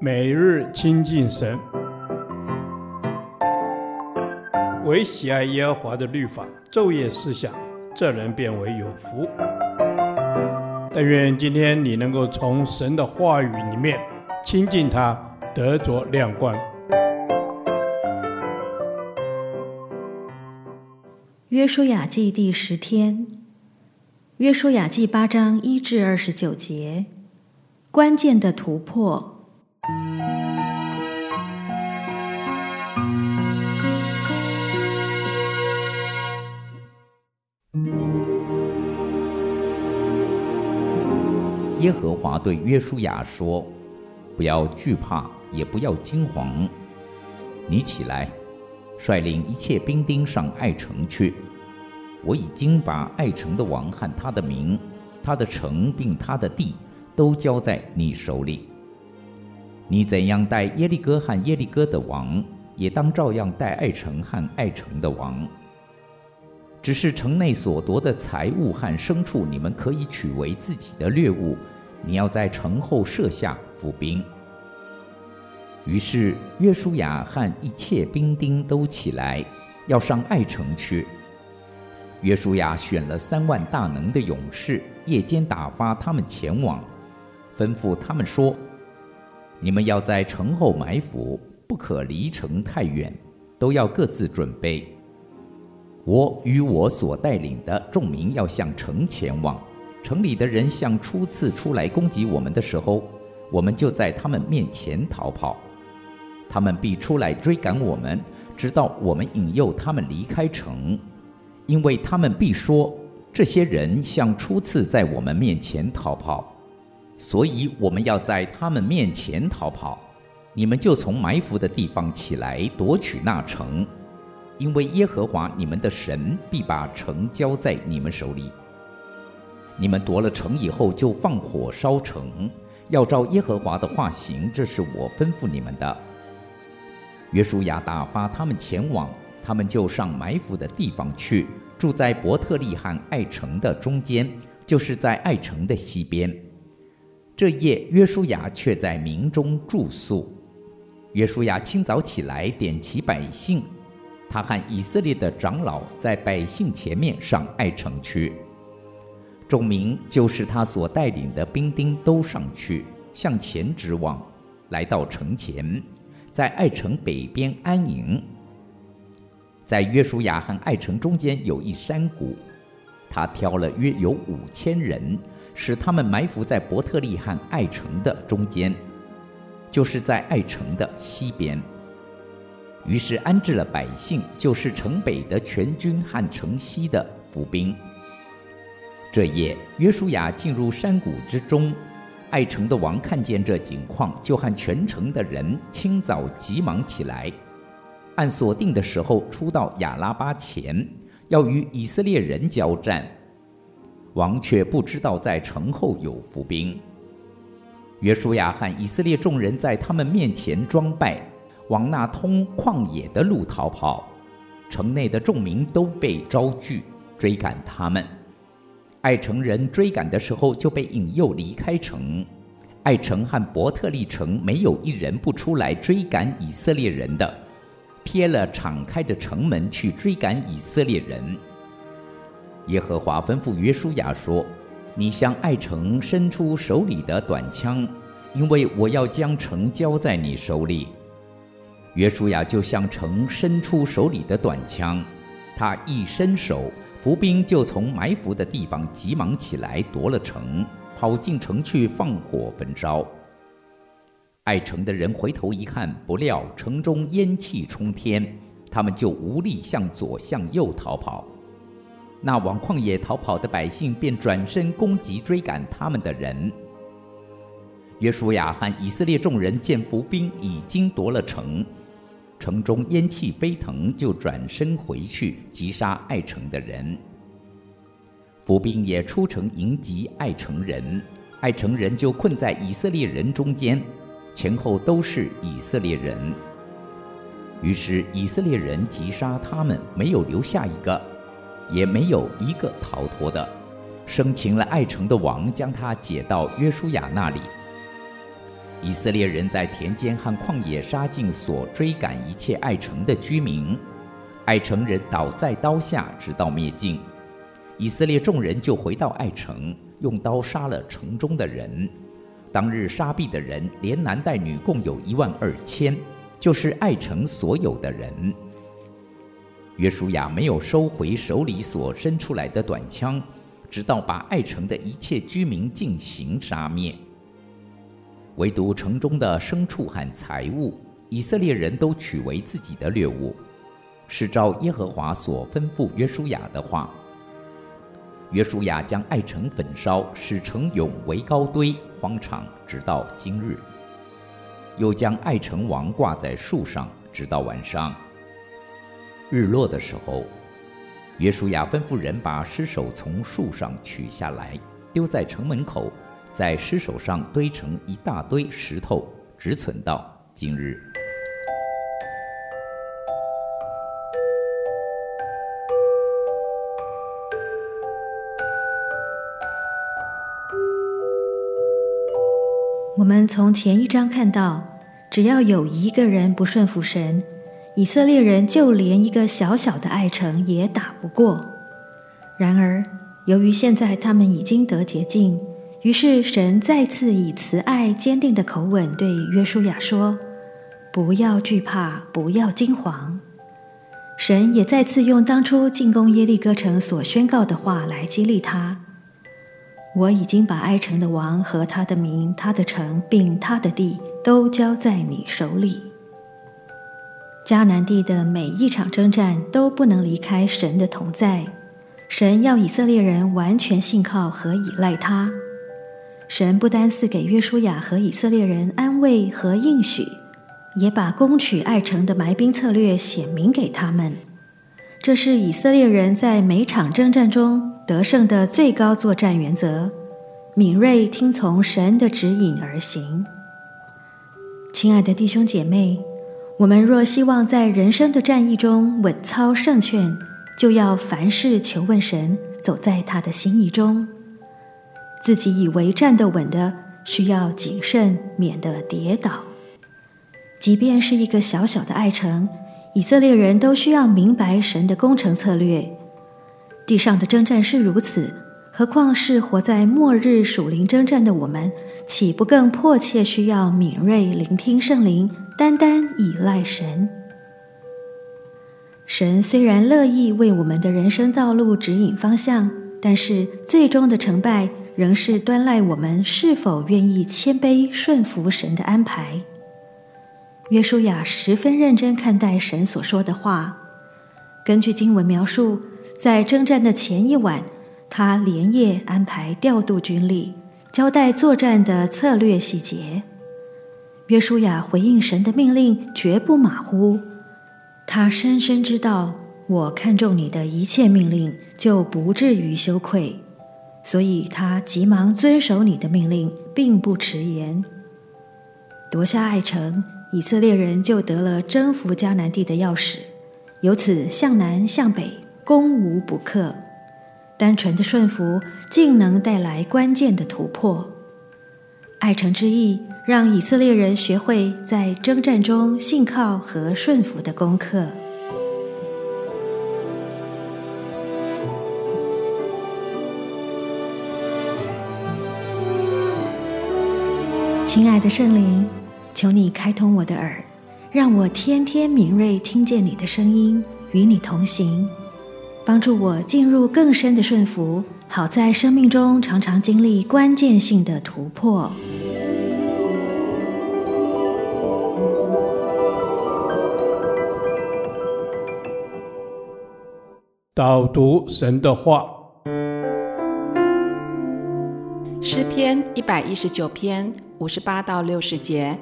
每日亲近神，唯喜爱耶和华的律法，昼夜思想，这人便为有福。但愿今天你能够从神的话语里面亲近他，得着亮光。约书亚记第十天，约书亚记八章一至二十九节，关键的突破。耶和华对约书亚说：“不要惧怕，也不要惊惶。你起来，率领一切兵丁上爱城去。我已经把爱城的王和他的名、他的城并他的地都交在你手里。你怎样待耶利哥和耶利哥的王，也当照样待爱城和爱城的王。只是城内所夺的财物和牲畜，你们可以取为自己的掠物。”你要在城后设下伏兵。于是约书亚和一切兵丁都起来，要上爱城去。约书亚选了三万大能的勇士，夜间打发他们前往，吩咐他们说：“你们要在城后埋伏，不可离城太远，都要各自准备。我与我所带领的众民要向城前往。”城里的人像初次出来攻击我们的时候，我们就在他们面前逃跑。他们必出来追赶我们，直到我们引诱他们离开城，因为他们必说：这些人像初次在我们面前逃跑，所以我们要在他们面前逃跑。你们就从埋伏的地方起来夺取那城，因为耶和华你们的神必把城交在你们手里。你们夺了城以后，就放火烧城，要照耶和华的话行。这是我吩咐你们的。约书亚打发他们前往，他们就上埋伏的地方去，住在伯特利和爱城的中间，就是在爱城的西边。这夜，约书亚却在民中住宿。约书亚清早起来，点齐百姓，他和以色列的长老在百姓前面上爱城去。众民就是他所带领的兵丁都上去，向前直往，来到城前，在爱城北边安营。在约书亚和爱城中间有一山谷，他挑了约有五千人，使他们埋伏在伯特利和爱城的中间，就是在爱城的西边。于是安置了百姓，就是城北的全军和城西的伏兵。这夜，约书亚进入山谷之中，爱城的王看见这景况，就和全城的人清早急忙起来，按所定的时候出到亚拉巴前，要与以色列人交战。王却不知道在城后有伏兵。约书亚和以色列众人在他们面前装败，往那通旷野的路逃跑，城内的众民都被招聚，追赶他们。爱城人追赶的时候，就被引诱离开城。爱城和伯特利城没有一人不出来追赶以色列人的，撇了敞开的城门去追赶以色列人。耶和华吩咐约书亚说：“你向爱城伸出手里的短枪，因为我要将城交在你手里。”约书亚就向城伸出手里的短枪，他一伸手。伏兵就从埋伏的地方急忙起来夺了城，跑进城去放火焚烧。爱城的人回头一看，不料城中烟气冲天，他们就无力向左向右逃跑。那往旷野逃跑的百姓便转身攻击追赶他们的人。约书亚和以色列众人见伏兵已经夺了城。城中烟气飞腾，就转身回去击杀爱城的人。伏兵也出城迎击爱城人，爱城人就困在以色列人中间，前后都是以色列人。于是以色列人击杀他们，没有留下一个，也没有一个逃脱的。生擒了爱城的王，将他解到约书亚那里。以色列人在田间和旷野杀尽所追赶一切爱城的居民，爱城人倒在刀下，直到灭尽。以色列众人就回到爱城，用刀杀了城中的人。当日杀毙的人，连男带女，共有一万二千，就是爱城所有的人。约书亚没有收回手里所伸出来的短枪，直到把爱城的一切居民进行杀灭。唯独城中的牲畜和财物，以色列人都取为自己的掠物，是照耶和华所吩咐约书亚的话。约书亚将爱城焚烧，使城永为高堆，荒场，直到今日。又将爱城王挂在树上，直到晚上。日落的时候，约书亚吩咐人把尸首从树上取下来，丢在城门口，在尸首上堆成一大堆石头，直存到今日。我们从前一章看到，只要有一个人不顺服神，以色列人就连一个小小的爱城也打不过。然而，由于现在他们已经得洁净，于是神再次以慈爱坚定的口吻对约书亚说：“不要惧怕，不要惊惶。”神也再次用当初进攻耶利哥城所宣告的话来激励他。我已经把埃城的王和他的民、他的城并他的地都交在你手里。迦南地的每一场征战都不能离开神的同在，神要以色列人完全信靠和依赖他。神不单赐给约书亚和以色列人安慰和应许，也把攻取爱城的埋兵策略显明给他们。这是以色列人在每场征战中得胜的最高作战原则：敏锐听从神的指引而行。亲爱的弟兄姐妹，我们若希望在人生的战役中稳操胜券，就要凡事求问神，走在他的心意中。自己以为站得稳的，需要谨慎，免得跌倒。即便是一个小小的爱城。以色列人都需要明白神的工程策略。地上的征战是如此，何况是活在末日属灵征战的我们，岂不更迫切需要敏锐聆听圣灵，单单倚赖神？神虽然乐意为我们的人生道路指引方向，但是最终的成败仍是端赖我们是否愿意谦卑顺服神的安排。约书亚十分认真看待神所说的话。根据经文描述，在征战的前一晚，他连夜安排调度军力，交代作战的策略细节。约书亚回应神的命令，绝不马虎。他深深知道，我看重你的一切命令，就不至于羞愧。所以他急忙遵守你的命令，并不迟延，夺下爱城。以色列人就得了征服迦南地的钥匙，由此向南向北，攻无不克。单纯的顺服，竟能带来关键的突破。爱城之役，让以色列人学会在征战中信靠和顺服的功课。亲爱的圣灵。求你开通我的耳，让我天天敏锐听见你的声音，与你同行，帮助我进入更深的顺服，好在生命中常常经历关键性的突破。导读神的话，诗篇一百一十九篇五十八到六十节。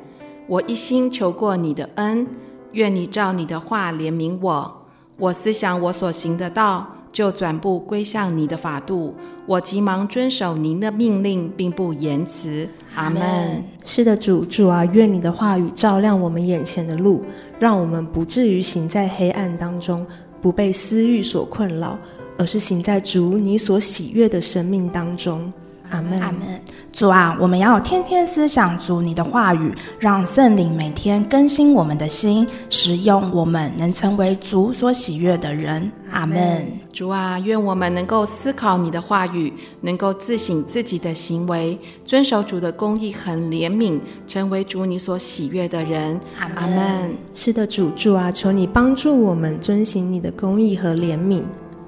我一心求过你的恩，愿你照你的话怜悯我。我思想我所行的道，就转步归向你的法度。我急忙遵守您的命令，并不延迟。阿门。是的，主，主啊，愿你的话语照亮我们眼前的路，让我们不至于行在黑暗当中，不被私欲所困扰，而是行在主你所喜悦的生命当中。阿门。阿门。主啊，我们要天天思想主你的话语，让圣灵每天更新我们的心，使用我们能成为主所喜悦的人。阿门。主啊，愿我们能够思考你的话语，能够自省自己的行为，遵守主的公义和怜悯，成为主你所喜悦的人。阿门。是的，主，主啊，求你帮助我们遵行你的公义和怜悯。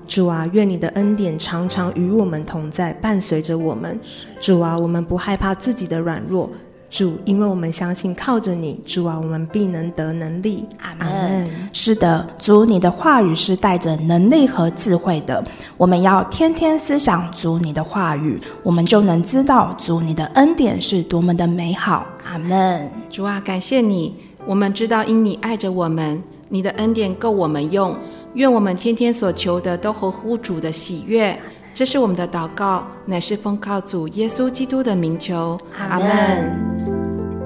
主啊，愿你的恩典常常与我们同在，伴随着我们。主啊，我们不害怕自己的软弱。主，因为我们相信靠着你，主啊，我们必能得能力。阿门。是的，主，你的话语是带着能力和智慧的。我们要天天思想主你的话语，我们就能知道主你的恩典是多么的美好。阿门。主啊，感谢你，我们知道因你爱着我们，你的恩典够我们用。愿我们天天所求的都合乎主的喜悦，这是我们的祷告，乃是奉靠主耶稣基督的名求。阿门。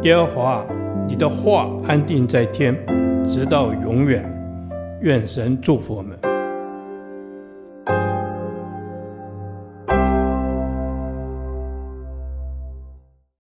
耶和华，你的话安定在天，直到永远。愿神祝福我们。